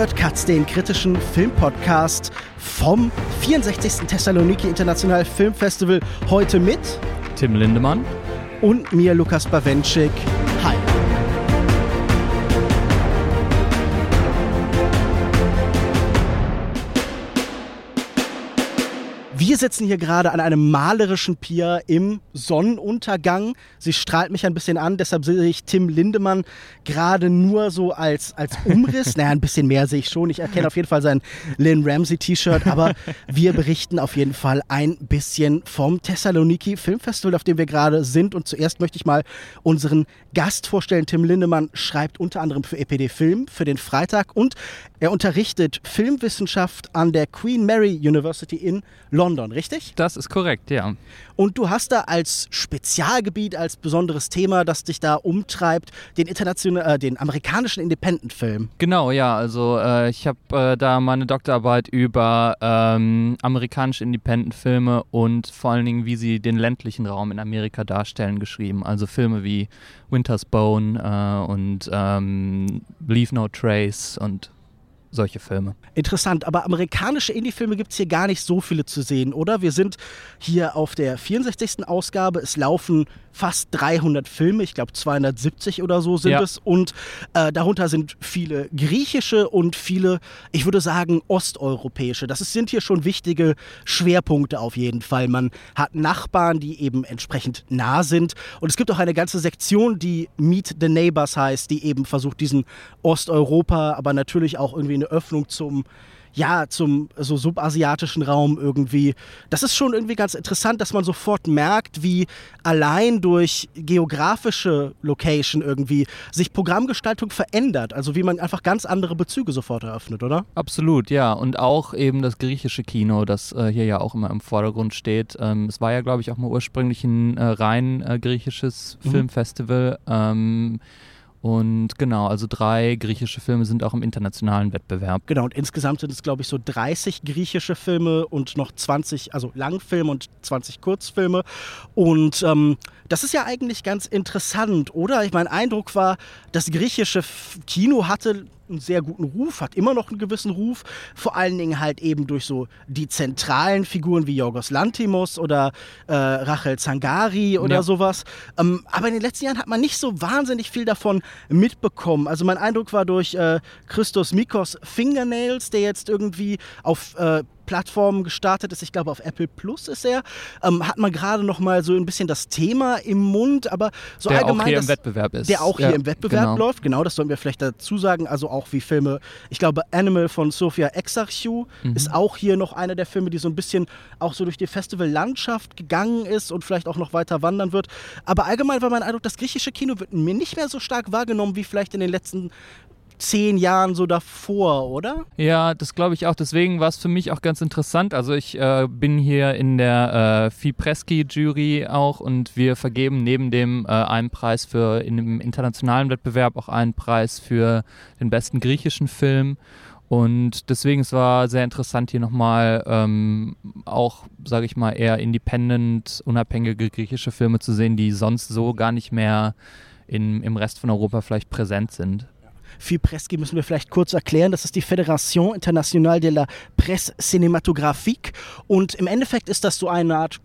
Hört Katz, den kritischen Filmpodcast vom 64. Thessaloniki International Film Festival. Heute mit Tim Lindemann und mir, Lukas Bawenschik. Sitzen hier gerade an einem malerischen Pier im Sonnenuntergang. Sie strahlt mich ein bisschen an, deshalb sehe ich Tim Lindemann gerade nur so als, als Umriss. naja, ein bisschen mehr sehe ich schon. Ich erkenne auf jeden Fall sein Lynn Ramsey T-Shirt, aber wir berichten auf jeden Fall ein bisschen vom Thessaloniki Filmfestival, auf dem wir gerade sind. Und zuerst möchte ich mal unseren Gast vorstellen. Tim Lindemann schreibt unter anderem für EPD Film für den Freitag und er unterrichtet Filmwissenschaft an der Queen Mary University in London, richtig? Das ist korrekt, ja. Und du hast da als Spezialgebiet, als besonderes Thema, das dich da umtreibt, den, international, äh, den amerikanischen Independent-Film. Genau, ja. Also äh, ich habe äh, da meine Doktorarbeit über ähm, amerikanische Independent-Filme und vor allen Dingen, wie sie den ländlichen Raum in Amerika darstellen, geschrieben. Also Filme wie Winter's Bone äh, und ähm, Leave No Trace und solche Filme. Interessant, aber amerikanische Indie-Filme gibt es hier gar nicht so viele zu sehen, oder? Wir sind hier auf der 64. Ausgabe. Es laufen fast 300 Filme, ich glaube 270 oder so sind ja. es. Und äh, darunter sind viele griechische und viele, ich würde sagen, osteuropäische. Das sind hier schon wichtige Schwerpunkte auf jeden Fall. Man hat Nachbarn, die eben entsprechend nah sind. Und es gibt auch eine ganze Sektion, die Meet the Neighbors heißt, die eben versucht, diesen Osteuropa, aber natürlich auch irgendwie eine Öffnung zum ja, zum so subasiatischen Raum irgendwie. Das ist schon irgendwie ganz interessant, dass man sofort merkt, wie allein durch geografische Location irgendwie sich Programmgestaltung verändert. Also wie man einfach ganz andere Bezüge sofort eröffnet, oder? Absolut, ja. Und auch eben das griechische Kino, das äh, hier ja auch immer im Vordergrund steht. Ähm, es war ja, glaube ich, auch mal ursprünglich ein äh, rein äh, griechisches mhm. Filmfestival. Ähm, und genau, also drei griechische Filme sind auch im internationalen Wettbewerb. Genau, und insgesamt sind es, glaube ich, so 30 griechische Filme und noch 20, also Langfilme und 20 Kurzfilme. Und ähm, das ist ja eigentlich ganz interessant, oder? Ich mein Eindruck war, das griechische Kino hatte einen sehr guten Ruf, hat immer noch einen gewissen Ruf, vor allen Dingen halt eben durch so die zentralen Figuren wie Yorgos Lantimos oder äh, Rachel Zangari oder ja. sowas. Ähm, aber in den letzten Jahren hat man nicht so wahnsinnig viel davon mitbekommen. Also mein Eindruck war durch äh, Christos Mikos Fingernails, der jetzt irgendwie auf äh, Plattformen gestartet ist. Ich glaube, auf Apple Plus ist er. Ähm, hat man gerade noch mal so ein bisschen das Thema im Mund, aber so der allgemein. Der auch hier das, im Wettbewerb ist. Der auch ja, hier im Wettbewerb genau. läuft. Genau, das sollten wir vielleicht dazu sagen. Also auch wie Filme, ich glaube, Animal von Sofia Exarchou mhm. ist auch hier noch einer der Filme, die so ein bisschen auch so durch die Festivallandschaft gegangen ist und vielleicht auch noch weiter wandern wird. Aber allgemein war mein Eindruck, das griechische Kino wird mir nicht mehr so stark wahrgenommen wie vielleicht in den letzten zehn Jahren so davor, oder? Ja, das glaube ich auch. Deswegen war es für mich auch ganz interessant. Also ich äh, bin hier in der äh, Fipreschi-Jury auch und wir vergeben neben dem äh, einen Preis für in dem internationalen Wettbewerb auch einen Preis für den besten griechischen Film. Und deswegen es war sehr interessant, hier nochmal ähm, auch, sage ich mal, eher independent, unabhängige griechische Filme zu sehen, die sonst so gar nicht mehr in, im Rest von Europa vielleicht präsent sind. FIPRESCI müssen wir vielleicht kurz erklären. Das ist die Fédération Internationale de la Presse Cinématographique. Und im Endeffekt ist das so eine Art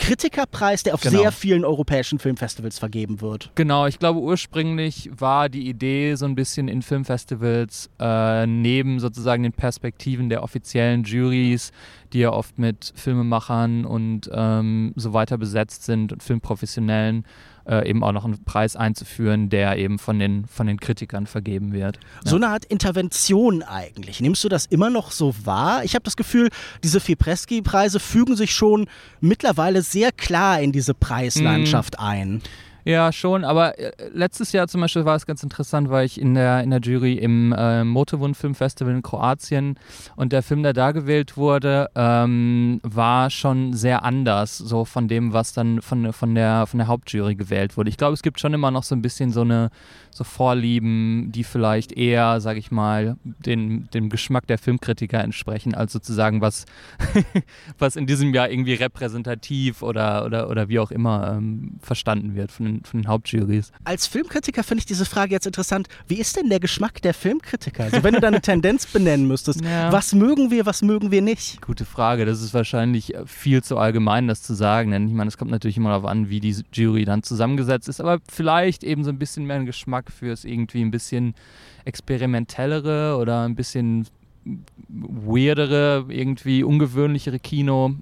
Kritikerpreis, der auf genau. sehr vielen europäischen Filmfestivals vergeben wird. Genau, ich glaube ursprünglich war die Idee so ein bisschen in Filmfestivals äh, neben sozusagen den Perspektiven der offiziellen Juries, die ja oft mit Filmemachern und ähm, so weiter besetzt sind und Filmprofessionellen, äh, eben auch noch einen Preis einzuführen, der eben von den, von den Kritikern vergeben wird. Ja. So eine Art Intervention eigentlich. Nimmst du das immer noch so wahr? Ich habe das Gefühl, diese Fipreschi-Preise fügen sich schon mittlerweile sehr klar in diese Preislandschaft mm. ein. Ja, schon, aber äh, letztes Jahr zum Beispiel war es ganz interessant, weil ich in der, in der Jury im äh, Motorwund Film Festival in Kroatien und der Film, der da gewählt wurde, ähm, war schon sehr anders, so von dem, was dann von, von, der, von der Hauptjury gewählt wurde. Ich glaube, es gibt schon immer noch so ein bisschen so eine so Vorlieben, die vielleicht eher, sage ich mal, den, dem Geschmack der Filmkritiker entsprechen, als sozusagen was, was in diesem Jahr irgendwie repräsentativ oder, oder, oder wie auch immer ähm, verstanden wird von den von den Hauptjurys. Als Filmkritiker finde ich diese Frage jetzt interessant. Wie ist denn der Geschmack der Filmkritiker? Also wenn du da eine Tendenz benennen müsstest, ja. was mögen wir, was mögen wir nicht? Gute Frage. Das ist wahrscheinlich viel zu allgemein, das zu sagen. Denn ich meine, es kommt natürlich immer darauf an, wie die Jury dann zusammengesetzt ist. Aber vielleicht eben so ein bisschen mehr ein Geschmack fürs irgendwie ein bisschen experimentellere oder ein bisschen weirdere, irgendwie ungewöhnlichere Kino.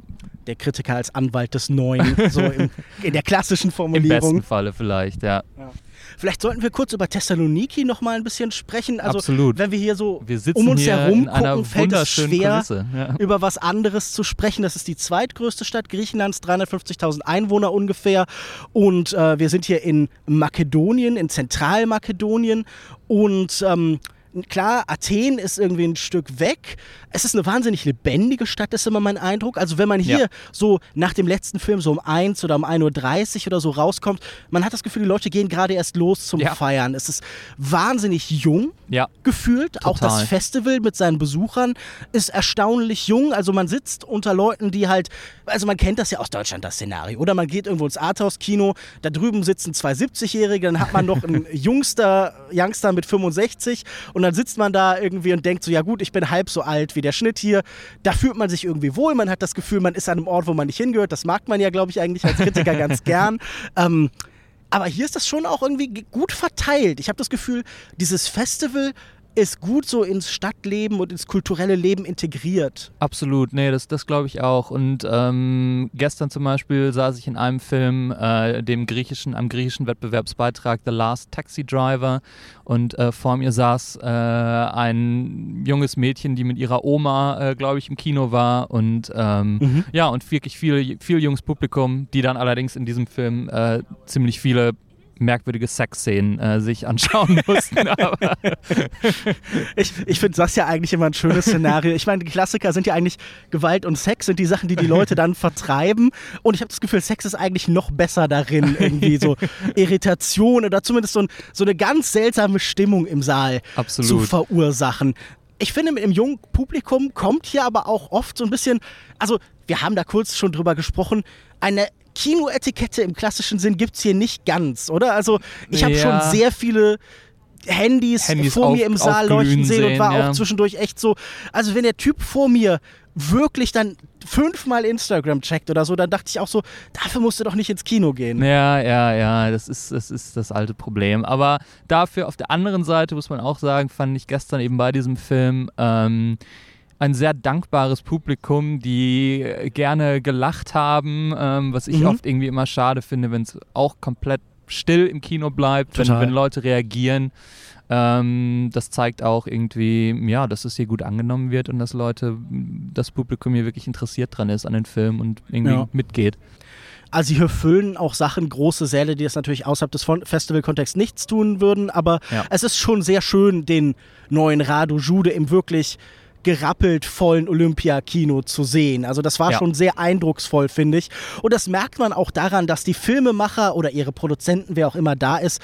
Der Kritiker als Anwalt des Neuen, so in, in der klassischen Formulierung. Im besten Falle vielleicht, ja. ja. Vielleicht sollten wir kurz über Thessaloniki noch mal ein bisschen sprechen. Also, Absolut. wenn wir hier so wir um uns herum gucken, fällt es schwer, ja. über was anderes zu sprechen. Das ist die zweitgrößte Stadt Griechenlands, 350.000 Einwohner ungefähr. Und äh, wir sind hier in Makedonien, in Zentralmakedonien. Und ähm, klar, Athen ist irgendwie ein Stück weg. Es ist eine wahnsinnig lebendige Stadt, ist immer mein Eindruck. Also wenn man hier ja. so nach dem letzten Film so um 1 oder um 1.30 Uhr oder so rauskommt, man hat das Gefühl, die Leute gehen gerade erst los zum ja. Feiern. Es ist wahnsinnig jung ja. gefühlt. Total. Auch das Festival mit seinen Besuchern ist erstaunlich jung. Also man sitzt unter Leuten, die halt, also man kennt das ja aus Deutschland, das Szenario. Oder man geht irgendwo ins Arthouse-Kino, da drüben sitzen zwei 70-Jährige, dann hat man noch einen jüngster Youngster mit 65 und dann sitzt man da irgendwie und denkt so, ja gut, ich bin halb so alt wie der Schnitt hier. Da fühlt man sich irgendwie wohl, man hat das Gefühl, man ist an einem Ort, wo man nicht hingehört. Das mag man ja, glaube ich, eigentlich als Kritiker ganz gern. Ähm, aber hier ist das schon auch irgendwie gut verteilt. Ich habe das Gefühl, dieses Festival ist gut so ins Stadtleben und ins kulturelle Leben integriert. Absolut, nee, das, das glaube ich auch. Und ähm, gestern zum Beispiel saß ich in einem Film, äh, dem griechischen, am griechischen Wettbewerbsbeitrag The Last Taxi Driver und äh, vor mir saß äh, ein junges Mädchen, die mit ihrer Oma, äh, glaube ich, im Kino war und ähm, mhm. ja, und wirklich viel, viel junges Publikum, die dann allerdings in diesem Film äh, ziemlich viele merkwürdige Sexszenen äh, sich anschauen mussten. ich ich finde das ja eigentlich immer ein schönes Szenario. Ich meine, die Klassiker sind ja eigentlich Gewalt und Sex sind die Sachen, die die Leute dann vertreiben. Und ich habe das Gefühl, Sex ist eigentlich noch besser darin, irgendwie so Irritation oder zumindest so, ein, so eine ganz seltsame Stimmung im Saal Absolut. zu verursachen. Ich finde, im jungen Publikum kommt hier aber auch oft so ein bisschen, also wir haben da kurz schon drüber gesprochen, eine Kinoetikette im klassischen Sinn gibt es hier nicht ganz, oder? Also ich habe ja. schon sehr viele Handys, Handys vor auf, mir im Saal leuchten sehen, sehen und war ja. auch zwischendurch echt so. Also wenn der Typ vor mir wirklich dann fünfmal Instagram checkt oder so, dann dachte ich auch so, dafür musst du doch nicht ins Kino gehen. Ja, ja, ja, das ist, das ist das alte Problem. Aber dafür auf der anderen Seite muss man auch sagen, fand ich gestern eben bei diesem Film, ähm, ein sehr dankbares Publikum, die gerne gelacht haben, ähm, was ich mhm. oft irgendwie immer schade finde, wenn es auch komplett still im Kino bleibt, wenn, wenn, Leute reagieren. Ähm, das zeigt auch irgendwie, ja, dass es hier gut angenommen wird und dass Leute, das Publikum hier wirklich interessiert dran ist an den Film und irgendwie ja. mitgeht. Also hier füllen auch Sachen große Säle, die es natürlich außerhalb des Festivalkontexts nichts tun würden, aber ja. es ist schon sehr schön, den neuen Radu Jude im wirklich gerappelt vollen Olympia-Kino zu sehen. Also das war ja. schon sehr eindrucksvoll, finde ich. Und das merkt man auch daran, dass die Filmemacher oder ihre Produzenten, wer auch immer da ist,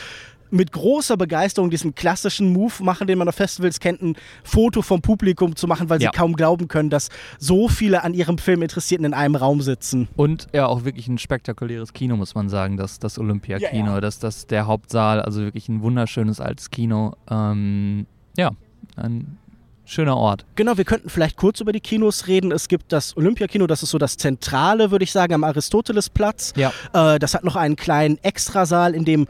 mit großer Begeisterung diesen klassischen Move machen, den man auf Festivals kennt, ein Foto vom Publikum zu machen, weil sie ja. kaum glauben können, dass so viele an ihrem Film Interessierten in einem Raum sitzen. Und ja, auch wirklich ein spektakuläres Kino, muss man sagen, das, das Olympia-Kino, ja, ja. das, das der Hauptsaal, also wirklich ein wunderschönes altes Kino. Ähm, ja, ein schöner Ort. Genau, wir könnten vielleicht kurz über die Kinos reden. Es gibt das Olympiakino, das ist so das Zentrale, würde ich sagen, am Aristotelesplatz. Ja. Äh, das hat noch einen kleinen Extrasaal, in dem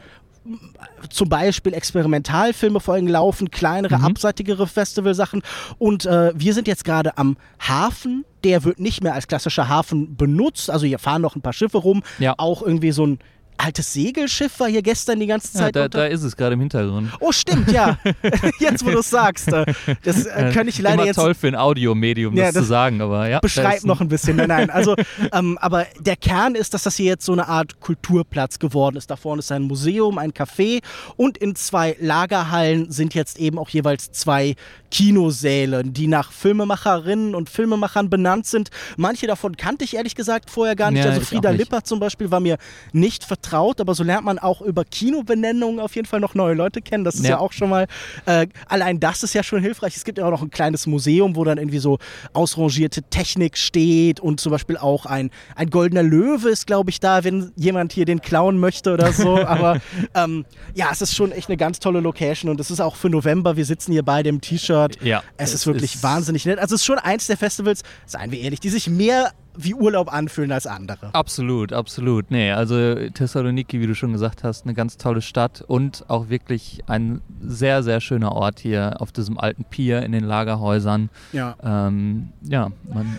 zum Beispiel Experimentalfilme vor allem laufen, kleinere, mhm. abseitigere Festivalsachen. Und äh, wir sind jetzt gerade am Hafen. Der wird nicht mehr als klassischer Hafen benutzt. Also hier fahren noch ein paar Schiffe rum. Ja. Auch irgendwie so ein altes Segelschiff war hier gestern die ganze Zeit. Ja, da, da, ist es gerade im Hintergrund. Oh, stimmt, ja. jetzt, wo du es sagst. Äh, das äh, kann ich leider Immer jetzt. toll für ein Audiomedium, ja, das, das, zu sagen, aber ja. Beschreib noch ein bisschen. Nein, nein. Also, ähm, aber der Kern ist, dass das hier jetzt so eine Art Kulturplatz geworden ist. Da vorne ist ein Museum, ein Café und in zwei Lagerhallen sind jetzt eben auch jeweils zwei Kinosäle, die nach Filmemacherinnen und Filmemachern benannt sind. Manche davon kannte ich ehrlich gesagt vorher gar nicht. Ja, also Frida Lippert zum Beispiel war mir nicht vertraut vertraut, aber so lernt man auch über Kinobenennungen auf jeden Fall noch neue Leute kennen. Das ist ja, Ja. auch schon mal, äh, allein das ist ja schon hilfreich. Es gibt ja auch noch ein kleines Museum, wo dann irgendwie so ausrangierte Technik steht und zum Beispiel auch ein, ein goldener Löwe ist, glaube ich, da, wenn jemand hier den klauen möchte oder so. Aber ähm, ja, es ist schon echt eine ganz tolle Location und es ist auch für November. Wir sitzen hier beide im T-Shirt. Ja, Es es ist wirklich ist- wahnsinnig nett. Also es ist schon eins der Festivals, seien wir ehrlich, die sich mehr wie Urlaub anfühlen als andere. Absolut, absolut. Nee, also Thessaloniki, wie du schon gesagt hast, eine ganz tolle Stadt und auch wirklich ein sehr, sehr schöner Ort hier auf diesem alten Pier in den Lagerhäusern. Ja. Ähm, ja,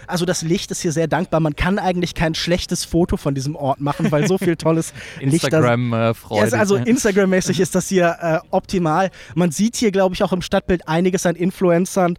Also das Licht ist hier sehr dankbar. Man kann eigentlich kein schlechtes Foto von diesem Ort machen, weil so viel tolles Licht Instagram-Freude. Ist also Instagram-mäßig ist das hier äh, optimal. Man sieht hier, glaube ich, auch im Stadtbild einiges an Influencern.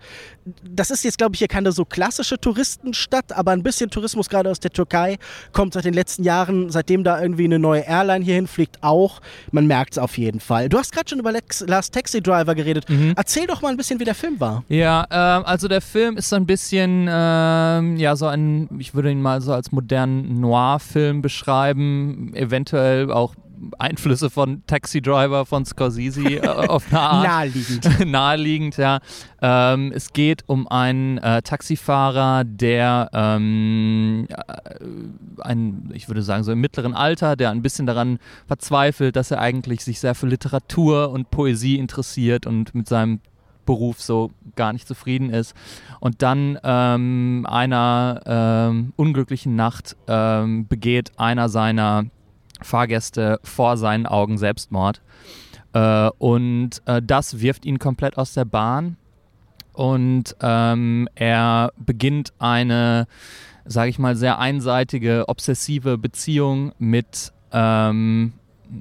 Das ist jetzt, glaube ich, hier keine so klassische Touristenstadt, aber ein bisschen Tourismus gerade aus der Türkei kommt seit den letzten Jahren, seitdem da irgendwie eine neue Airline hierhin fliegt, auch. Man merkt es auf jeden Fall. Du hast gerade schon über Lex Last Taxi Driver geredet. Erzähl doch mal ein bisschen, wie der Film war. Ja, ähm, also der Film ist so ein bisschen, ähm, ja, so ein, ich würde ihn mal so als modernen Noir-Film beschreiben, eventuell auch Einflüsse von Taxi Driver von Scorsese äh, auf eine Art. Naheliegend. Naheliegend, ja. Ähm, es geht um einen äh, Taxifahrer, der ähm, äh, ein, ich würde sagen, so im mittleren Alter, der ein bisschen daran verzweifelt, dass er eigentlich sich sehr für Literatur und Poesie interessiert und mit seinem Beruf so gar nicht zufrieden ist. Und dann ähm, einer ähm, unglücklichen Nacht ähm, begeht einer seiner Fahrgäste vor seinen Augen Selbstmord. Äh, und äh, das wirft ihn komplett aus der Bahn. Und ähm, er beginnt eine, sage ich mal, sehr einseitige, obsessive Beziehung mit, ähm,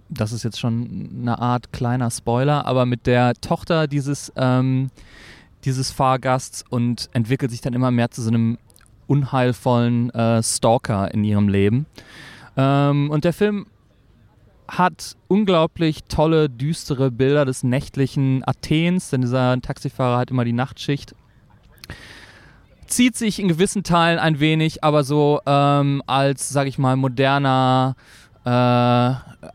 das ist jetzt schon eine Art kleiner Spoiler, aber mit der Tochter dieses, ähm, dieses Fahrgasts und entwickelt sich dann immer mehr zu so einem unheilvollen äh, Stalker in ihrem Leben. Ähm, und der Film hat unglaublich tolle, düstere Bilder des nächtlichen Athens, denn dieser Taxifahrer hat immer die Nachtschicht. Zieht sich in gewissen Teilen ein wenig, aber so ähm, als, sag ich mal, moderner äh,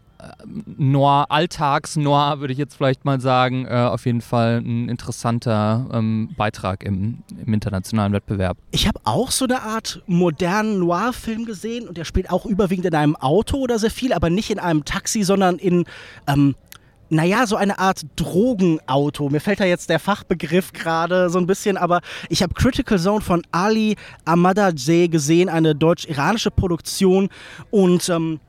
Noir, Alltags-Noir, würde ich jetzt vielleicht mal sagen, äh, auf jeden Fall ein interessanter ähm, Beitrag im, im internationalen Wettbewerb. Ich habe auch so eine Art modernen Noir-Film gesehen und der spielt auch überwiegend in einem Auto oder sehr viel, aber nicht in einem Taxi, sondern in, ähm, naja, so eine Art Drogenauto. Mir fällt da jetzt der Fachbegriff gerade so ein bisschen, aber ich habe Critical Zone von Ali Ahmadazeh gesehen, eine deutsch-iranische Produktion und ähm,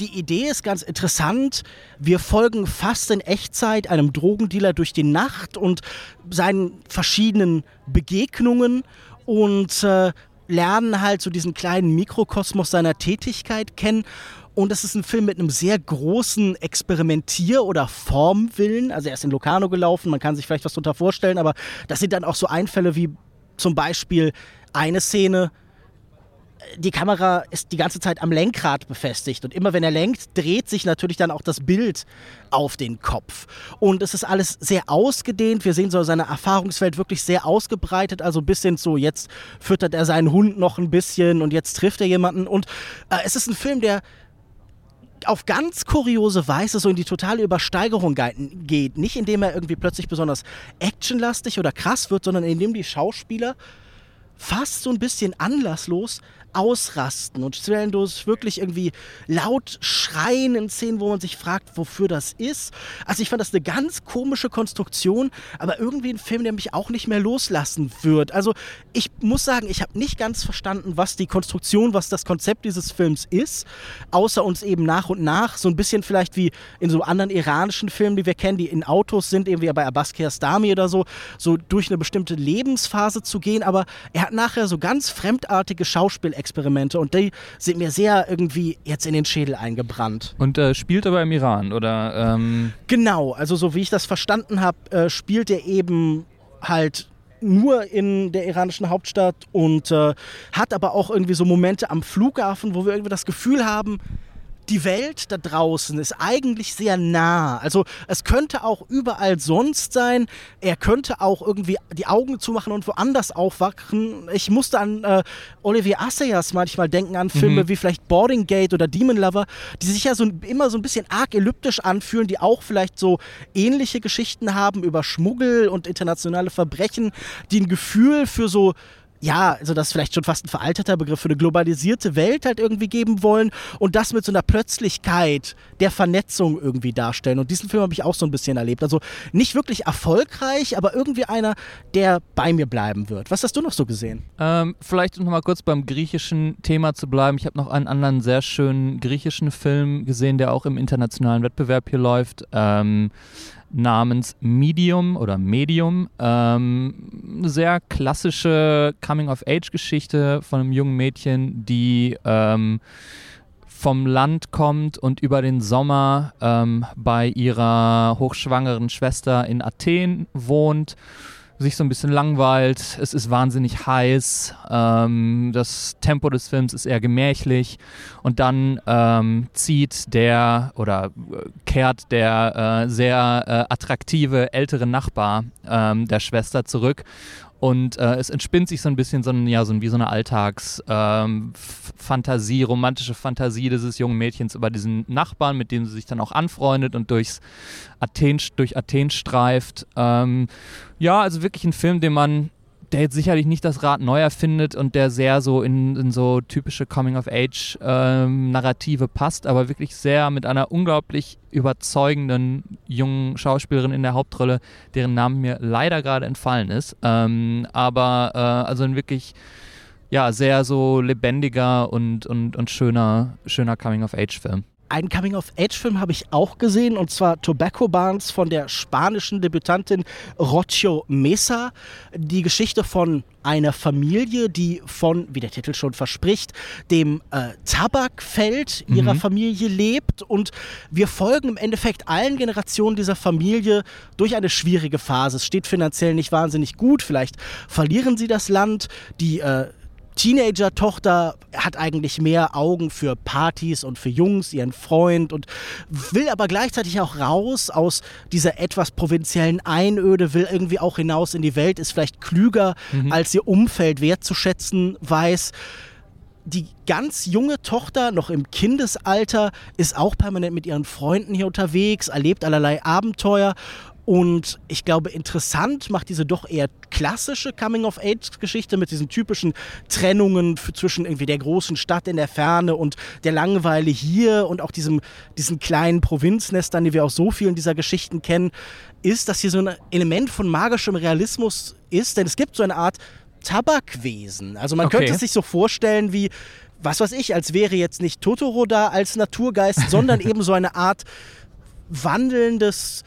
die Idee ist ganz interessant. Wir folgen fast in Echtzeit einem Drogendealer durch die Nacht und seinen verschiedenen Begegnungen und äh, lernen halt so diesen kleinen Mikrokosmos seiner Tätigkeit kennen. Und es ist ein Film mit einem sehr großen Experimentier- oder Formwillen. Also er ist in Locarno gelaufen, man kann sich vielleicht was darunter vorstellen, aber das sind dann auch so Einfälle wie zum Beispiel eine Szene, die Kamera ist die ganze Zeit am Lenkrad befestigt und immer wenn er lenkt, dreht sich natürlich dann auch das Bild auf den Kopf. Und es ist alles sehr ausgedehnt. Wir sehen so seine Erfahrungswelt wirklich sehr ausgebreitet, also bis hin zu jetzt füttert er seinen Hund noch ein bisschen und jetzt trifft er jemanden. Und äh, es ist ein Film, der auf ganz kuriose Weise so in die totale Übersteigerung ge- geht. Nicht indem er irgendwie plötzlich besonders actionlastig oder krass wird, sondern indem die Schauspieler fast so ein bisschen anlasslos ausrasten und zwischendurch wirklich irgendwie laut schreien in Szenen, wo man sich fragt, wofür das ist. Also ich fand das eine ganz komische Konstruktion, aber irgendwie ein Film, der mich auch nicht mehr loslassen wird. Also ich muss sagen, ich habe nicht ganz verstanden, was die Konstruktion, was das Konzept dieses Films ist, außer uns eben nach und nach so ein bisschen vielleicht wie in so anderen iranischen Filmen, die wir kennen, die in Autos sind, irgendwie bei Abbas Kiarostami oder so, so durch eine bestimmte Lebensphase zu gehen, aber er hat nachher so ganz fremdartige Schauspielexperimente und die sind mir sehr irgendwie jetzt in den Schädel eingebrannt. Und äh, spielt aber im Iran, oder? Ähm, Genau, also so wie ich das verstanden habe, äh, spielt er eben halt nur in der iranischen Hauptstadt und äh, hat aber auch irgendwie so Momente am Flughafen, wo wir irgendwie das Gefühl haben, die Welt da draußen ist eigentlich sehr nah. Also es könnte auch überall sonst sein. Er könnte auch irgendwie die Augen zumachen und woanders aufwachen. Ich musste an äh, Olivier Assayas manchmal denken, an Filme mhm. wie vielleicht Boarding Gate oder Demon Lover, die sich ja so immer so ein bisschen arg elliptisch anfühlen, die auch vielleicht so ähnliche Geschichten haben über Schmuggel und internationale Verbrechen, die ein Gefühl für so ja, also das ist vielleicht schon fast ein veralteter Begriff für eine globalisierte Welt halt irgendwie geben wollen und das mit so einer Plötzlichkeit der Vernetzung irgendwie darstellen. Und diesen Film habe ich auch so ein bisschen erlebt. Also nicht wirklich erfolgreich, aber irgendwie einer, der bei mir bleiben wird. Was hast du noch so gesehen? Ähm, vielleicht noch mal kurz beim griechischen Thema zu bleiben. Ich habe noch einen anderen sehr schönen griechischen Film gesehen, der auch im internationalen Wettbewerb hier läuft. Ähm, namens Medium oder Medium. Ähm, sehr klassische Coming-of-Age-Geschichte von einem jungen Mädchen, die ähm, vom Land kommt und über den Sommer ähm, bei ihrer hochschwangeren Schwester in Athen wohnt sich so ein bisschen langweilt. Es ist wahnsinnig heiß. Ähm, das Tempo des Films ist eher gemächlich. Und dann ähm, zieht der oder äh, kehrt der äh, sehr äh, attraktive ältere Nachbar ähm, der Schwester zurück und äh, es entspinnt sich so ein bisschen so ein, ja, so wie so eine Alltagsfantasie, ähm, romantische Fantasie dieses jungen Mädchens über diesen Nachbarn, mit dem sie sich dann auch anfreundet und durchs Athen, durch Athen streift. Ähm, ja, also wirklich ein Film, den man der jetzt sicherlich nicht das Rad neu erfindet und der sehr so in, in so typische Coming-of-Age-Narrative ähm, passt, aber wirklich sehr mit einer unglaublich überzeugenden jungen Schauspielerin in der Hauptrolle, deren Name mir leider gerade entfallen ist. Ähm, aber äh, also ein wirklich ja, sehr so lebendiger und, und, und schöner, schöner Coming-of-Age-Film. Einen Coming-of-Age-Film habe ich auch gesehen, und zwar Tobacco Barnes von der spanischen Debütantin Rocio Mesa. Die Geschichte von einer Familie, die von, wie der Titel schon verspricht, dem äh, Tabakfeld ihrer mhm. Familie lebt. Und wir folgen im Endeffekt allen Generationen dieser Familie durch eine schwierige Phase. Es steht finanziell nicht wahnsinnig gut. Vielleicht verlieren sie das Land. Die äh, Teenager-Tochter hat eigentlich mehr Augen für Partys und für Jungs, ihren Freund und will aber gleichzeitig auch raus aus dieser etwas provinziellen Einöde, will irgendwie auch hinaus in die Welt, ist vielleicht klüger, mhm. als ihr Umfeld wertzuschätzen weiß die ganz junge Tochter, noch im Kindesalter, ist auch permanent mit ihren Freunden hier unterwegs, erlebt allerlei Abenteuer und ich glaube, interessant macht diese doch eher klassische Coming-of-Age-Geschichte mit diesen typischen Trennungen zwischen irgendwie der großen Stadt in der Ferne und der Langeweile hier und auch diesem, diesen kleinen Provinznestern, die wir auch so vielen dieser Geschichten kennen, ist, dass hier so ein Element von magischem Realismus ist. Denn es gibt so eine Art Tabakwesen. Also man okay. könnte es sich so vorstellen wie was weiß ich, als wäre jetzt nicht Totoro da als Naturgeist, sondern eben so eine Art wandelndes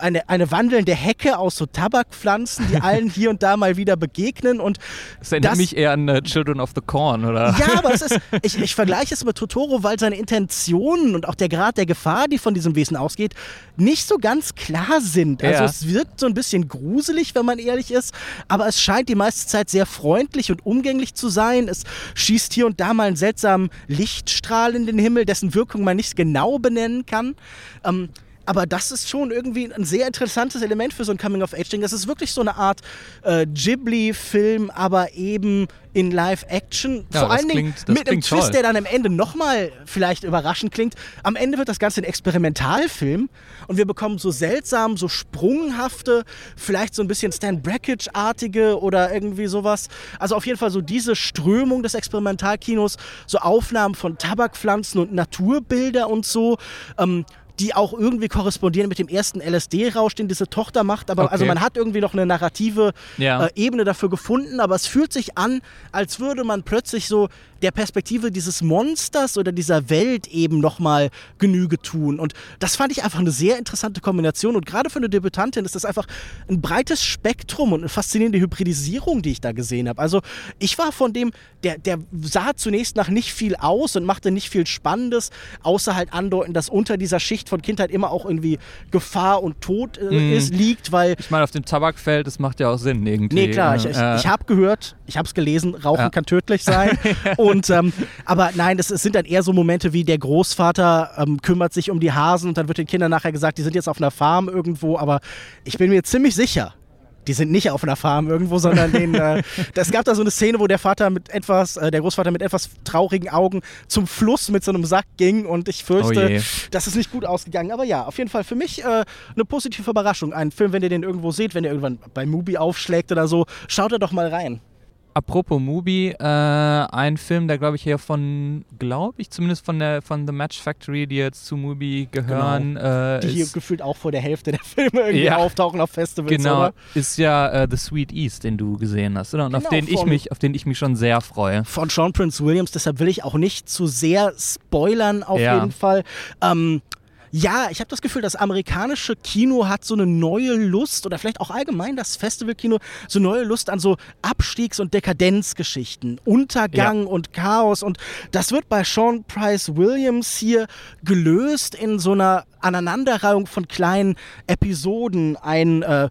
eine, eine wandelnde Hecke aus so Tabakpflanzen, die allen hier und da mal wieder begegnen. Und das erinnert das, mich eher an uh, Children of the Corn, oder? Ja, aber es ist, ich, ich vergleiche es mit Totoro, weil seine Intentionen und auch der Grad der Gefahr, die von diesem Wesen ausgeht, nicht so ganz klar sind. Also ja. es wirkt so ein bisschen gruselig, wenn man ehrlich ist, aber es scheint die meiste Zeit sehr freundlich und umgänglich zu sein. Es schießt hier und da mal einen seltsamen Lichtstrahl in den Himmel, dessen Wirkung man nicht genau benennen kann. Ähm, aber das ist schon irgendwie ein sehr interessantes Element für so ein Coming-of-Age-Ding. Das ist wirklich so eine Art äh, Ghibli-Film, aber eben in Live-Action. Ja, Vor allen Dingen mit einem Twist, toll. der dann am Ende nochmal vielleicht überraschend klingt. Am Ende wird das Ganze ein Experimentalfilm und wir bekommen so seltsam, so sprunghafte, vielleicht so ein bisschen Stan Brackage-artige oder irgendwie sowas. Also auf jeden Fall so diese Strömung des Experimentalkinos, so Aufnahmen von Tabakpflanzen und Naturbilder und so. Ähm, die auch irgendwie korrespondieren mit dem ersten LSD-Rausch, den diese Tochter macht. Aber okay. also man hat irgendwie noch eine narrative ja. äh, Ebene dafür gefunden, aber es fühlt sich an, als würde man plötzlich so der Perspektive dieses Monsters oder dieser Welt eben nochmal Genüge tun. Und das fand ich einfach eine sehr interessante Kombination. Und gerade für eine Debütantin ist das einfach ein breites Spektrum und eine faszinierende Hybridisierung, die ich da gesehen habe. Also ich war von dem, der, der sah zunächst nach nicht viel aus und machte nicht viel Spannendes, außer halt andeuten, dass unter dieser Schicht Recht von Kindheit immer auch irgendwie Gefahr und Tod äh, mm. ist, liegt, weil. Ich meine, auf dem Tabakfeld, das macht ja auch Sinn irgendwie. Nee, klar, ich, ich, äh. ich habe gehört, ich habe es gelesen, Rauchen ja. kann tödlich sein. und ähm, aber nein, es, es, sind dann eher so Momente wie der Großvater ähm, kümmert sich um die Hasen und dann wird den Kindern nachher gesagt, die sind jetzt auf einer Farm irgendwo, aber ich bin mir ziemlich sicher, die sind nicht auf einer Farm irgendwo, sondern den, äh, es gab da so eine Szene, wo der Vater mit etwas, äh, der Großvater mit etwas traurigen Augen zum Fluss mit so einem Sack ging und ich fürchte, oh das ist nicht gut ausgegangen. Aber ja, auf jeden Fall für mich äh, eine positive Überraschung. Ein Film, wenn ihr den irgendwo seht, wenn ihr irgendwann bei Mubi aufschlägt oder so, schaut da doch mal rein. Apropos Mubi, äh, ein Film, der glaube ich hier von, glaube ich zumindest von der von The Match Factory, die jetzt zu Mubi gehören, genau. äh, die hier gefühlt auch vor der Hälfte der Filme irgendwie ja, auftauchen auf Festivals. Genau, oder? ist ja äh, The Sweet East, den du gesehen hast, oder? Und genau, auf den ich mich, auf den ich mich schon sehr freue. Von Sean Prince Williams, deshalb will ich auch nicht zu sehr spoilern auf ja. jeden Fall. Ähm, ja, ich habe das Gefühl, das amerikanische Kino hat so eine neue Lust oder vielleicht auch allgemein das Festivalkino so eine neue Lust an so Abstiegs- und Dekadenzgeschichten, Untergang ja. und Chaos und das wird bei Sean Price Williams hier gelöst in so einer Aneinanderreihung von kleinen Episoden. Ein äh,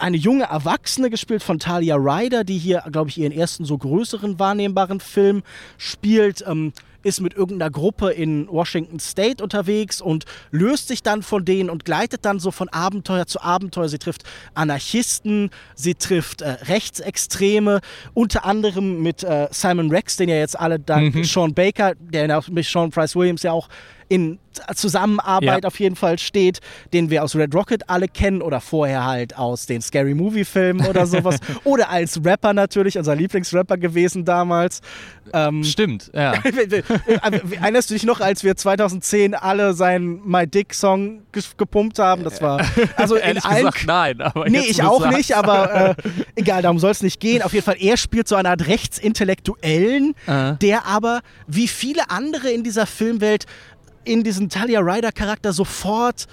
eine junge Erwachsene gespielt von Talia Ryder, die hier, glaube ich, ihren ersten so größeren wahrnehmbaren Film spielt. Ähm, ist mit irgendeiner Gruppe in Washington State unterwegs und löst sich dann von denen und gleitet dann so von Abenteuer zu Abenteuer. Sie trifft Anarchisten, sie trifft äh, Rechtsextreme, unter anderem mit äh, Simon Rex, den ja jetzt alle dank mhm. Sean Baker, der mit Sean Price Williams ja auch in Zusammenarbeit ja. auf jeden Fall steht, den wir aus Red Rocket alle kennen oder vorher halt aus den Scary Movie Filmen oder sowas. oder als Rapper natürlich, unser Lieblingsrapper gewesen damals. Ähm, Stimmt, ja. Erinnerst du dich noch, als wir 2010 alle seinen My Dick Song gepumpt haben? Das war also in allen gesagt, nein, aber nee, ich auch nicht, aber äh, egal, darum soll es nicht gehen. Auf jeden Fall, er spielt so eine Art Rechtsintellektuellen, uh. der aber wie viele andere in dieser Filmwelt in diesen Talia Ryder-Charakter sofort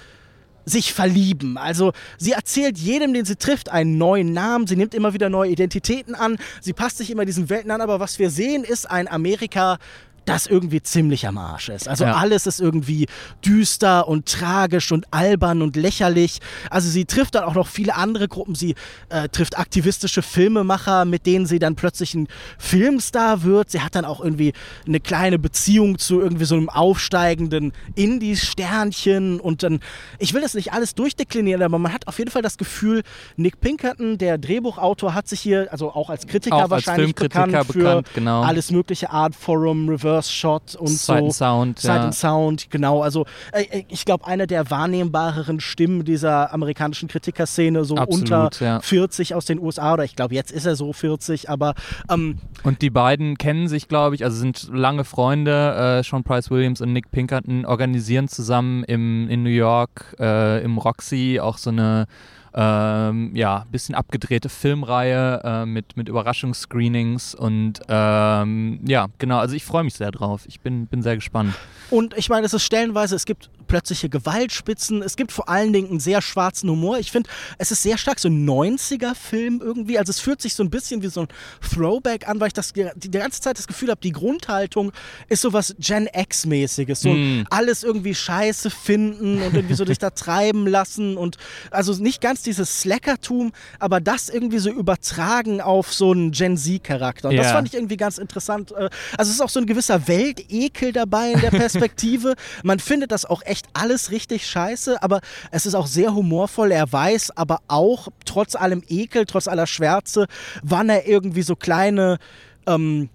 sich verlieben. Also sie erzählt jedem, den sie trifft, einen neuen Namen. Sie nimmt immer wieder neue Identitäten an. Sie passt sich immer diesen Welten an. Aber was wir sehen, ist ein Amerika, das irgendwie ziemlich am Arsch ist. Also ja. alles ist irgendwie düster und tragisch und albern und lächerlich. Also sie trifft dann auch noch viele andere Gruppen. Sie äh, trifft aktivistische Filmemacher, mit denen sie dann plötzlich ein Filmstar wird. Sie hat dann auch irgendwie eine kleine Beziehung zu irgendwie so einem aufsteigenden Indie-Sternchen und dann, ich will das nicht alles durchdeklinieren, aber man hat auf jeden Fall das Gefühl, Nick Pinkerton, der Drehbuchautor, hat sich hier, also auch als Kritiker auch wahrscheinlich als bekannt, bekannt für genau. alles mögliche Art Forum, Reverse Reverse Shot und Sight so. Sound. Sight ja. and Sound, genau. Also äh, äh ich glaube, eine der wahrnehmbareren Stimmen dieser amerikanischen Kritikerszene, so Absolut, unter ja. 40 aus den USA, oder ich glaube, jetzt ist er so 40, aber. Ähm, und die beiden kennen sich, glaube ich, also sind lange Freunde. Äh, Sean Price Williams und Nick Pinkerton organisieren zusammen im, in New York äh, im Roxy auch so eine ähm, ja, bisschen abgedrehte Filmreihe äh, mit, mit Überraschungsscreenings und ähm, ja, genau, also ich freue mich sehr drauf. Ich bin, bin sehr gespannt. Und ich meine, es ist stellenweise, es gibt plötzliche Gewaltspitzen, es gibt vor allen Dingen einen sehr schwarzen Humor. Ich finde, es ist sehr stark so ein 90er-Film irgendwie. Also es fühlt sich so ein bisschen wie so ein Throwback an, weil ich das die, die ganze Zeit das Gefühl habe, die Grundhaltung ist so was Gen X-mäßiges. So mm. alles irgendwie scheiße finden und irgendwie so dich da treiben lassen und also nicht ganz dieses Slackertum, aber das irgendwie so übertragen auf so einen Gen Z-Charakter. Und yeah. das fand ich irgendwie ganz interessant. Äh, also es ist auch so ein gewisser Weltekel dabei in der Perspektive. Man findet das auch echt alles richtig scheiße, aber es ist auch sehr humorvoll. Er weiß aber auch, trotz allem Ekel, trotz aller Schwärze, wann er irgendwie so kleine ähm,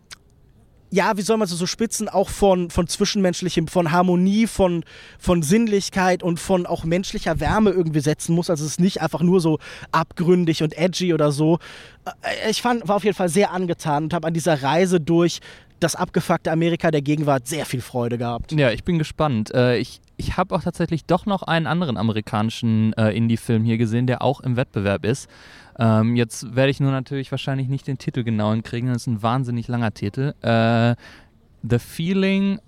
ja, wie soll man so, Spitzen auch von, von Zwischenmenschlichem, von Harmonie, von, von Sinnlichkeit und von auch menschlicher Wärme irgendwie setzen muss. Also es ist nicht einfach nur so abgründig und edgy oder so. Äh, ich fand, war auf jeden Fall sehr angetan und habe an dieser Reise durch das abgefuckte Amerika der Gegenwart sehr viel Freude gehabt. Ja, ich bin gespannt. Äh, ich ich habe auch tatsächlich doch noch einen anderen amerikanischen äh, Indie-Film hier gesehen, der auch im Wettbewerb ist. Ähm, jetzt werde ich nur natürlich wahrscheinlich nicht den Titel genau hinkriegen, das ist ein wahnsinnig langer Titel. Äh, The Feeling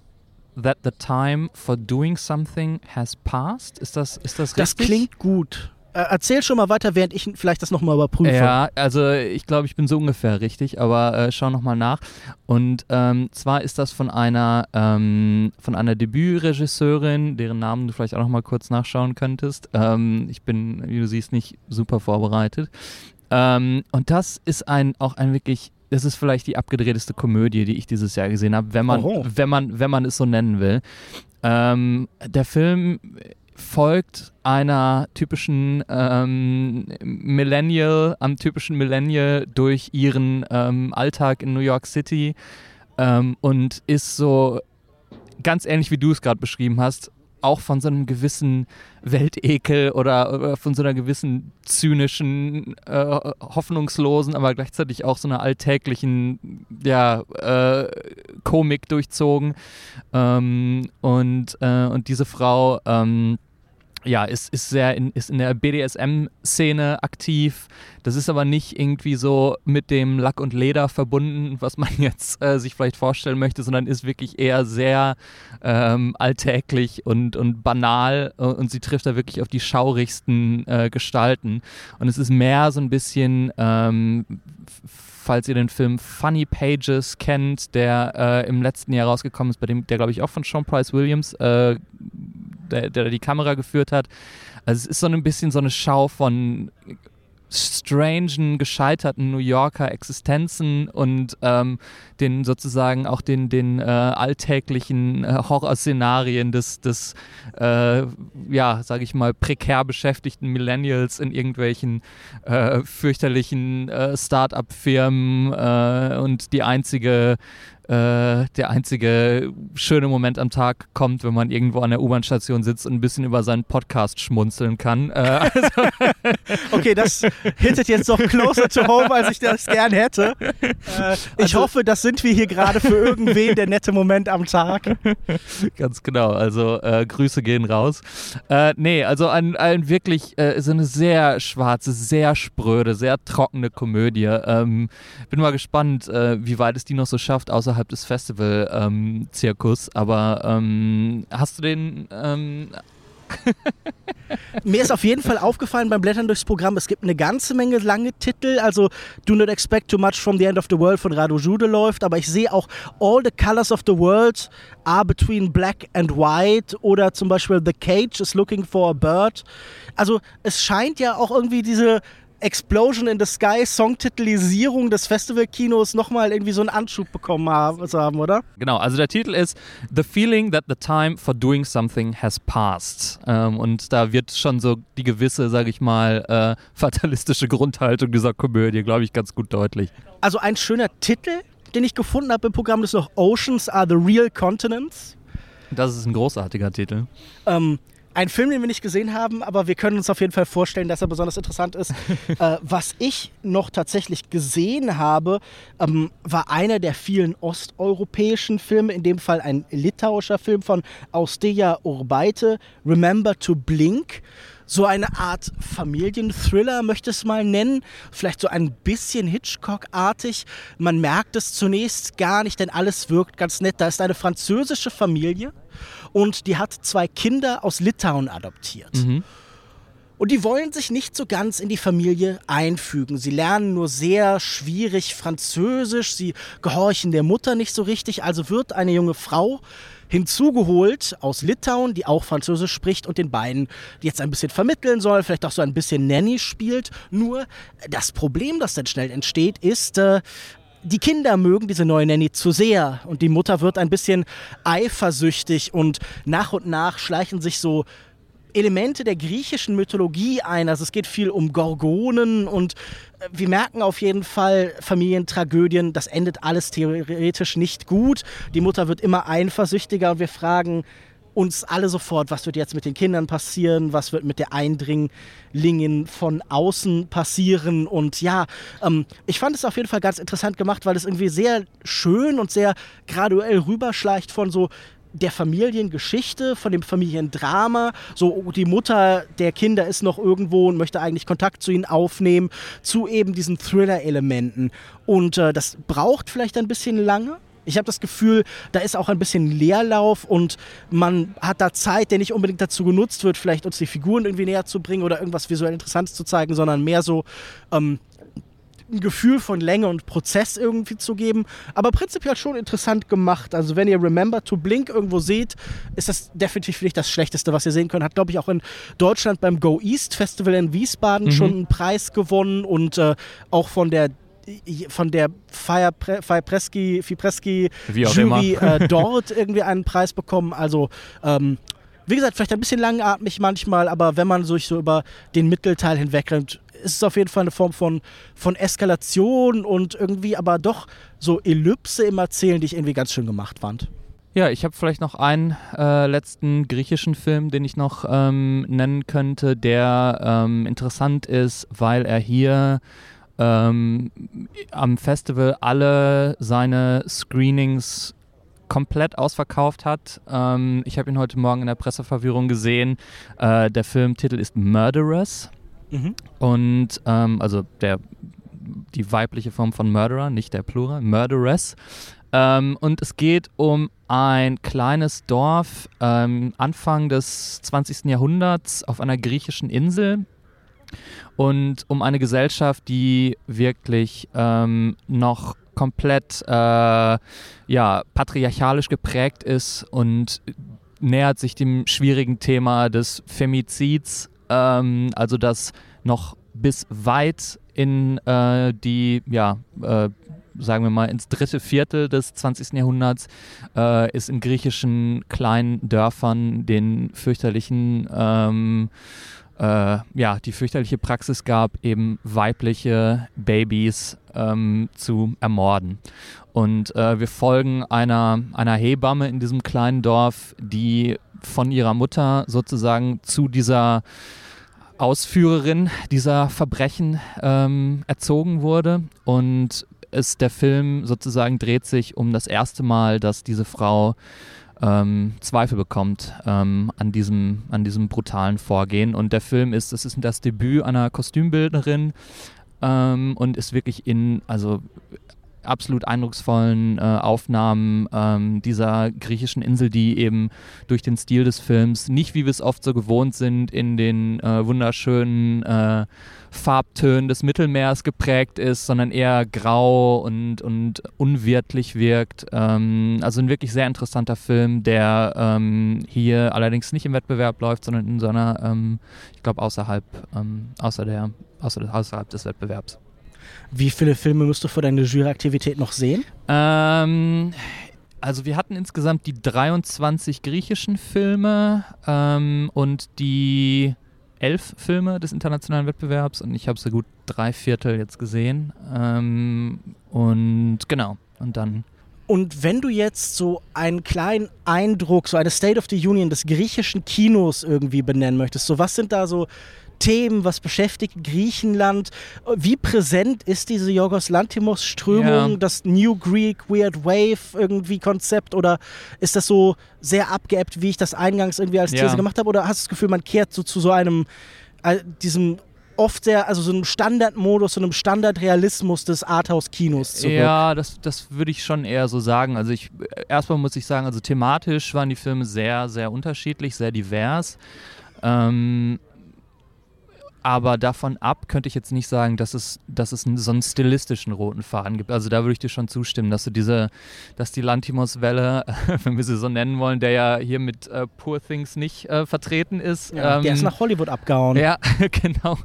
that the time for doing something has passed. Ist das, ist das richtig? Das klingt gut. Äh, erzähl schon mal weiter, während ich vielleicht das nochmal überprüfe. Ja, also ich glaube, ich bin so ungefähr richtig, aber äh, schau nochmal nach. Und ähm, zwar ist das von einer, ähm, von einer Debütregisseurin, deren Namen du vielleicht auch nochmal kurz nachschauen könntest. Ähm, ich bin, wie du siehst, nicht super vorbereitet. Ähm, und das ist ein, auch ein wirklich das ist vielleicht die abgedrehteste Komödie, die ich dieses Jahr gesehen habe, wenn man, wenn man, wenn man es so nennen will. Ähm, der Film folgt einer typischen ähm, Millennial, am typischen Millennial durch ihren ähm, Alltag in New York City ähm, und ist so ganz ähnlich wie du es gerade beschrieben hast, auch von so einem gewissen Weltekel oder, oder von so einer gewissen zynischen, äh, hoffnungslosen, aber gleichzeitig auch so einer alltäglichen ja, äh, Komik durchzogen. Ähm, und, äh, und diese Frau ähm, ja, ist, ist sehr in, ist in der BDSM-Szene aktiv. Das ist aber nicht irgendwie so mit dem Lack und Leder verbunden, was man jetzt äh, sich vielleicht vorstellen möchte, sondern ist wirklich eher sehr ähm, alltäglich und, und banal äh, und sie trifft da wirklich auf die schaurigsten äh, Gestalten. Und es ist mehr so ein bisschen, ähm, falls ihr den Film Funny Pages kennt, der äh, im letzten Jahr rausgekommen ist, bei dem, der glaube ich auch von Sean Price Williams äh, der, der die Kamera geführt hat. Also es ist so ein bisschen so eine Schau von strangen, gescheiterten New Yorker Existenzen und ähm, den sozusagen auch den, den äh, alltäglichen äh, Horrorszenarien des, des äh, ja, sage ich mal, prekär beschäftigten Millennials in irgendwelchen äh, fürchterlichen äh, Start-up-Firmen äh, und die einzige äh, der einzige schöne Moment am Tag kommt, wenn man irgendwo an der U-Bahn-Station sitzt und ein bisschen über seinen Podcast schmunzeln kann. Äh, also okay, das hittet jetzt doch closer to home, als ich das gern hätte. Äh, ich also, hoffe, das sind wir hier gerade für irgendwen der nette Moment am Tag. Ganz genau, also äh, Grüße gehen raus. Äh, nee, also ein, ein wirklich äh, so eine sehr schwarze, sehr spröde, sehr trockene Komödie. Ähm, bin mal gespannt, wie weit es die noch so schafft, außer außerhalb des Festival-Zirkus. Ähm, aber ähm, hast du den ähm, Mir ist auf jeden Fall aufgefallen beim Blättern durchs Programm, es gibt eine ganze Menge lange Titel. Also Do Not Expect Too Much from the End of the World von Rado Jude läuft, aber ich sehe auch All the Colors of the World are between black and white oder zum Beispiel The Cage is looking for a bird. Also es scheint ja auch irgendwie diese Explosion in the Sky Songtitelisierung des Festivalkinos nochmal irgendwie so einen Anschub bekommen haben, oder? Genau, also der Titel ist The Feeling that the Time for Doing Something has Passed. Ähm, und da wird schon so die gewisse, sage ich mal, äh, fatalistische Grundhaltung dieser Komödie, glaube ich, ganz gut deutlich. Also ein schöner Titel, den ich gefunden habe im Programm, ist noch Oceans are the Real Continents. Das ist ein großartiger Titel. Ähm, ein Film, den wir nicht gesehen haben, aber wir können uns auf jeden Fall vorstellen, dass er besonders interessant ist. äh, was ich noch tatsächlich gesehen habe, ähm, war einer der vielen osteuropäischen Filme, in dem Fall ein litauischer Film von Austeja Urbaite, Remember to Blink so eine Art Familienthriller, möchte es mal nennen. Vielleicht so ein bisschen Hitchcock-artig. Man merkt es zunächst gar nicht, denn alles wirkt ganz nett. Da ist eine französische Familie und die hat zwei Kinder aus Litauen adoptiert. Mhm. Und die wollen sich nicht so ganz in die Familie einfügen. Sie lernen nur sehr schwierig Französisch, sie gehorchen der Mutter nicht so richtig. Also wird eine junge Frau hinzugeholt aus Litauen, die auch Französisch spricht und den beiden jetzt ein bisschen vermitteln soll, vielleicht auch so ein bisschen Nanny spielt. Nur das Problem, das dann schnell entsteht, ist, äh, die Kinder mögen diese neue Nanny zu sehr und die Mutter wird ein bisschen eifersüchtig und nach und nach schleichen sich so Elemente der griechischen Mythologie ein. Also es geht viel um Gorgonen und äh, wir merken auf jeden Fall Familientragödien, das endet alles theoretisch nicht gut. Die Mutter wird immer eifersüchtiger und wir fragen, uns alle sofort, was wird jetzt mit den Kindern passieren, was wird mit der Eindringlingin von außen passieren. Und ja, ähm, ich fand es auf jeden Fall ganz interessant gemacht, weil es irgendwie sehr schön und sehr graduell rüberschleicht von so der Familiengeschichte, von dem Familiendrama. So, die Mutter der Kinder ist noch irgendwo und möchte eigentlich Kontakt zu ihnen aufnehmen, zu eben diesen Thriller-Elementen. Und äh, das braucht vielleicht ein bisschen lange, Ich habe das Gefühl, da ist auch ein bisschen Leerlauf und man hat da Zeit, der nicht unbedingt dazu genutzt wird, vielleicht uns die Figuren irgendwie näher zu bringen oder irgendwas visuell Interessantes zu zeigen, sondern mehr so ähm, ein Gefühl von Länge und Prozess irgendwie zu geben. Aber prinzipiell schon interessant gemacht. Also wenn ihr Remember to Blink irgendwo seht, ist das definitiv nicht das Schlechteste, was ihr sehen könnt. Hat, glaube ich, auch in Deutschland beim Go East Festival in Wiesbaden mhm. schon einen Preis gewonnen und äh, auch von der von der Fipreski Jury äh, dort irgendwie einen Preis bekommen. Also ähm, wie gesagt, vielleicht ein bisschen langatmig manchmal, aber wenn man sich so über den Mittelteil hinweg rennt, ist es auf jeden Fall eine Form von, von Eskalation und irgendwie aber doch so Ellipse im Erzählen, die ich irgendwie ganz schön gemacht fand. Ja, ich habe vielleicht noch einen äh, letzten griechischen Film, den ich noch ähm, nennen könnte, der ähm, interessant ist, weil er hier ähm, am Festival alle seine Screenings komplett ausverkauft hat. Ähm, ich habe ihn heute Morgen in der Presseverwirrung gesehen. Äh, der Filmtitel ist Murderers. Mhm. Und ähm, also der, die weibliche Form von Murderer, nicht der Plural, Murderess. Ähm, und es geht um ein kleines Dorf ähm, Anfang des 20. Jahrhunderts auf einer griechischen Insel und um eine Gesellschaft, die wirklich ähm, noch komplett äh, ja, patriarchalisch geprägt ist und nähert sich dem schwierigen Thema des Femizids ähm, also das noch bis weit in äh, die, ja, äh, sagen wir mal, ins dritte Viertel des 20. Jahrhunderts äh, ist in griechischen kleinen Dörfern den fürchterlichen, ähm, äh, ja, die fürchterliche Praxis gab, eben weibliche Babys ähm, zu ermorden. Und äh, wir folgen einer, einer Hebamme in diesem kleinen Dorf, die von ihrer Mutter sozusagen zu dieser Ausführerin dieser Verbrechen ähm, erzogen wurde. Und es, der Film sozusagen dreht sich um das erste Mal, dass diese Frau ähm, Zweifel bekommt ähm, an, diesem, an diesem brutalen Vorgehen. Und der Film ist, es ist das Debüt einer Kostümbildnerin ähm, und ist wirklich in, also absolut eindrucksvollen äh, Aufnahmen ähm, dieser griechischen Insel, die eben durch den Stil des Films nicht, wie wir es oft so gewohnt sind, in den äh, wunderschönen äh, Farbtönen des Mittelmeers geprägt ist, sondern eher grau und, und unwirtlich wirkt. Ähm, also ein wirklich sehr interessanter Film, der ähm, hier allerdings nicht im Wettbewerb läuft, sondern in so einer, ähm, ich glaube, außerhalb, ähm, außer außer, außerhalb des Wettbewerbs. Wie viele Filme musst du für deine Juryaktivität noch sehen? Ähm, also wir hatten insgesamt die 23 griechischen Filme ähm, und die elf Filme des internationalen Wettbewerbs und ich habe so gut drei Viertel jetzt gesehen. Ähm, und genau, und dann und wenn du jetzt so einen kleinen Eindruck, so eine State of the Union des griechischen Kinos irgendwie benennen möchtest, so was sind da so Themen, was beschäftigt Griechenland? Wie präsent ist diese Yorgos Lantimos-Strömung, ja. das New Greek Weird Wave irgendwie Konzept oder ist das so sehr abgeebbt, wie ich das eingangs irgendwie als These ja. gemacht habe? Oder hast du das Gefühl, man kehrt so zu so einem, äh, diesem oft sehr, also so einem Standardmodus, so einem Standardrealismus des Arthouse-Kinos zurück. Ja, das, das würde ich schon eher so sagen. Also ich, erstmal muss ich sagen, also thematisch waren die Filme sehr, sehr unterschiedlich, sehr divers. Ähm, aber davon ab könnte ich jetzt nicht sagen, dass es, dass es so einen stilistischen roten Faden gibt. Also da würde ich dir schon zustimmen, dass du diese, dass die Lantimos-Welle, wenn wir sie so nennen wollen, der ja hier mit äh, Poor Things nicht äh, vertreten ist. Ja, ähm, der ist nach Hollywood abgehauen. Ja, genau.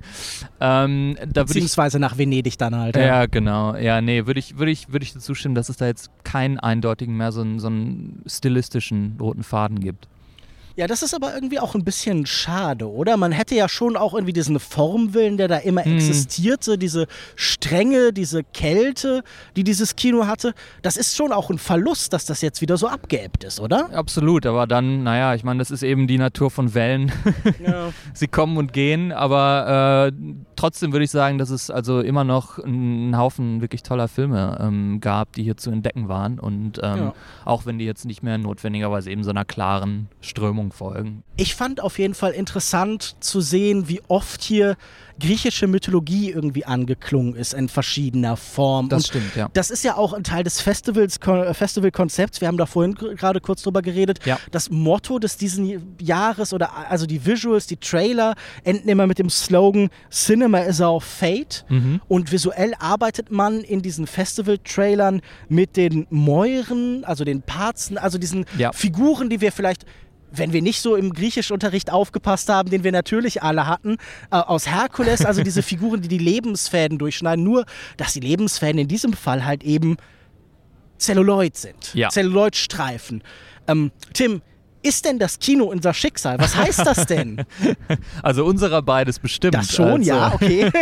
Ähm, Beziehungsweise ich, nach Venedig dann halt. Ja, ja genau. Ja, nee, würde ich, würde ich, würde ich dir zustimmen, dass es da jetzt keinen eindeutigen mehr so einen, so einen stilistischen roten Faden gibt. Ja, das ist aber irgendwie auch ein bisschen schade, oder? Man hätte ja schon auch irgendwie diesen Formwillen, der da immer hm. existierte, diese Strenge, diese Kälte, die dieses Kino hatte. Das ist schon auch ein Verlust, dass das jetzt wieder so abgeebbt ist, oder? Absolut, aber dann, naja, ich meine, das ist eben die Natur von Wellen. Ja. Sie kommen und gehen, aber äh, trotzdem würde ich sagen, dass es also immer noch einen Haufen wirklich toller Filme ähm, gab, die hier zu entdecken waren. Und ähm, ja. auch wenn die jetzt nicht mehr notwendigerweise eben so einer klaren Strömung Spannung folgen. Ich fand auf jeden Fall interessant zu sehen, wie oft hier griechische Mythologie irgendwie angeklungen ist in verschiedener Form. Das Und stimmt, ja. Das ist ja auch ein Teil des Festivals, Ko- Festivalkonzepts. Wir haben da vorhin gerade kurz drüber geredet. Ja. Das Motto des diesen Jahres oder also die Visuals, die Trailer enden immer mit dem Slogan Cinema is our fate. Mhm. Und visuell arbeitet man in diesen Festival-Trailern mit den Mäuren, also den Parzen, also diesen Ja. Figuren, die wir vielleicht wenn wir nicht so im Griechischunterricht aufgepasst haben, den wir natürlich alle hatten, äh, aus Herkules, also diese Figuren, die die Lebensfäden durchschneiden, nur dass die Lebensfäden in diesem Fall halt eben Zelluloid sind. Ja. Zelluloidstreifen. Ähm, Tim, ist denn das Kino unser Schicksal? Was heißt das denn? Also unserer beides bestimmt. das schon, also, ja, okay.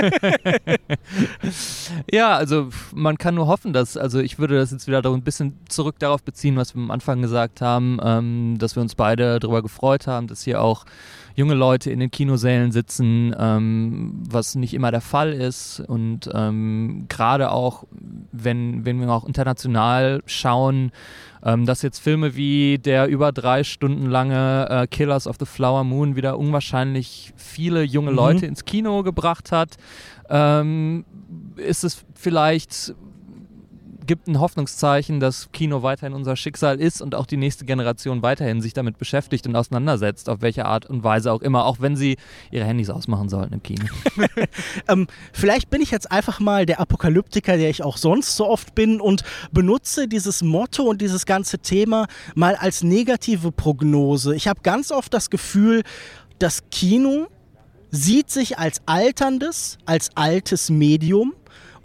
Ja, also man kann nur hoffen, dass, also ich würde das jetzt wieder so ein bisschen zurück darauf beziehen, was wir am Anfang gesagt haben, ähm, dass wir uns beide darüber gefreut haben, dass hier auch junge Leute in den Kinosälen sitzen, ähm, was nicht immer der Fall ist. Und ähm, gerade auch, wenn, wenn wir auch international schauen, ähm, dass jetzt Filme wie der über drei Stunden lange äh, Killers of the Flower Moon wieder unwahrscheinlich viele junge Mhm. Leute ins Kino gebracht hat, ähm, ist es vielleicht gibt ein Hoffnungszeichen, dass Kino weiterhin unser Schicksal ist und auch die nächste Generation weiterhin sich damit beschäftigt und auseinandersetzt, auf welche Art und Weise auch immer, auch wenn sie ihre Handys ausmachen sollten im Kino. ähm, vielleicht bin ich jetzt einfach mal der Apokalyptiker, der ich auch sonst so oft bin und benutze dieses Motto und dieses ganze Thema mal als negative Prognose. Ich habe ganz oft das Gefühl, das Kino sieht sich als alterndes, als altes Medium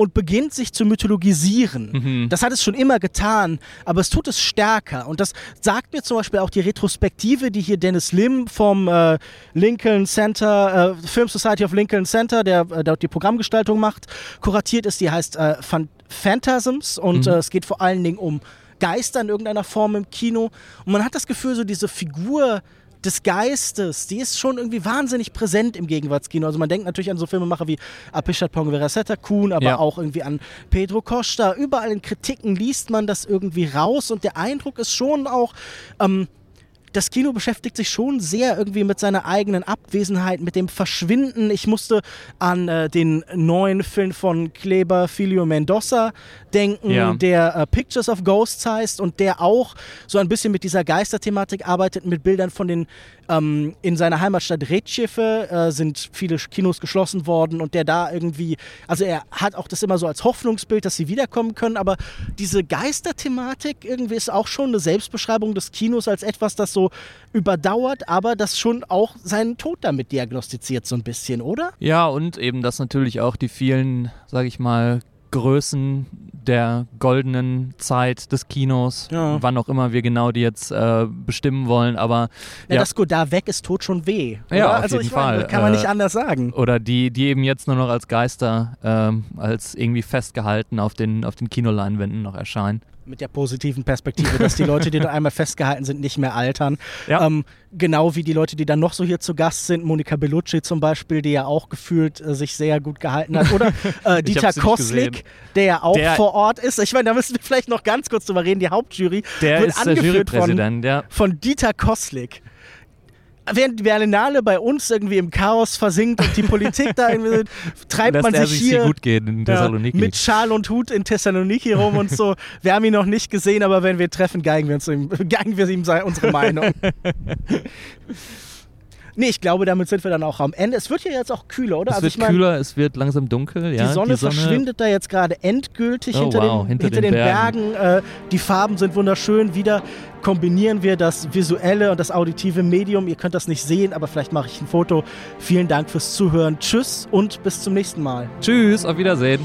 und beginnt sich zu mythologisieren. Mhm. Das hat es schon immer getan, aber es tut es stärker. Und das sagt mir zum Beispiel auch die Retrospektive, die hier Dennis Lim vom äh, Lincoln Center, äh, Film Society of Lincoln Center, der äh, dort die Programmgestaltung macht, kuratiert ist. Die heißt äh, Phan- Phantasms und Mhm. äh, es geht vor allen Dingen um Geister in irgendeiner Form im Kino. Und man hat das Gefühl, so diese Figur des Geistes, die ist schon irgendwie wahnsinnig präsent im Gegenwartskino. Also man denkt natürlich an so Filmemacher wie Apichat Ponverasetta Kuhn, aber Ja. auch irgendwie an Pedro Costa. Überall in Kritiken liest man das irgendwie raus und der Eindruck ist schon auch, ähm, das Kino beschäftigt sich schon sehr irgendwie mit seiner eigenen Abwesenheit, mit dem Verschwinden. Ich musste an äh, den neuen Film von Kleber Filio Mendoza denken, Ja. der äh, Pictures of Ghosts heißt und der auch so ein bisschen mit dieser Geisterthematik arbeitet, mit Bildern von den ähm, in seiner Heimatstadt Recife äh, sind viele Kinos geschlossen worden und der da irgendwie, also er hat auch das immer so als Hoffnungsbild, dass sie wiederkommen können, aber diese Geisterthematik irgendwie ist auch schon eine Selbstbeschreibung des Kinos als etwas, das so überdauert, aber das schon auch seinen Tod damit diagnostiziert so ein bisschen, oder? Ja, und eben, dass natürlich auch die vielen, sage ich mal, Größen der goldenen Zeit des Kinos, Ja. wann auch immer wir genau die jetzt äh, bestimmen wollen, aber Ja, Ja. Dass Godard weg ist, tut schon weh. Oder? Ja, auf also jeden ich meine, Fall. kann man Äh, nicht anders sagen. oder die, die eben jetzt nur noch als Geister, ähm, als irgendwie festgehalten auf den, auf den Kinoleinwänden noch erscheinen. Mit der positiven Perspektive, dass die Leute, die da einmal festgehalten sind, nicht mehr altern. Ja. Ähm, genau wie die Leute, die dann noch so hier zu Gast sind, Monika Bellucci zum Beispiel, die ja auch gefühlt äh, sich sehr gut gehalten hat. Oder äh, Dieter Koslik, der ja auch Der- vor Ort ist. Ich meine, da müssen wir vielleicht noch ganz kurz drüber reden. Die Hauptjury Der wird ist der angeführt von, Jurypräsident, ja. von Dieter Koslik. Während die Berlinale bei uns irgendwie im Chaos versinkt und die Politik da irgendwie treibt Lässt man sich sich hier gut gehen in ja, mit Schal und Hut in Thessaloniki rum und so. Wir haben ihn noch nicht gesehen, aber wenn wir treffen, geigen wir, uns ihm, geigen wir ihm unsere Meinung. nee, ich glaube, damit sind wir dann auch am Ende. Es wird ja jetzt auch kühler, oder? es also wird ich meine, kühler, es wird langsam dunkel. die, ja, Sonne verschwindet da jetzt gerade endgültig Oh, hinter, wow, den, hinter hinter den den, Bergen. Bergen. Äh, die Farben sind wunderschön. Wieder kombinieren wir das visuelle und das auditive Medium. Ihr könnt das nicht sehen, aber vielleicht mache ich ein Foto. Vielen Dank fürs Zuhören. Tschüss und bis zum nächsten Mal. Tschüss, auf Wiedersehen.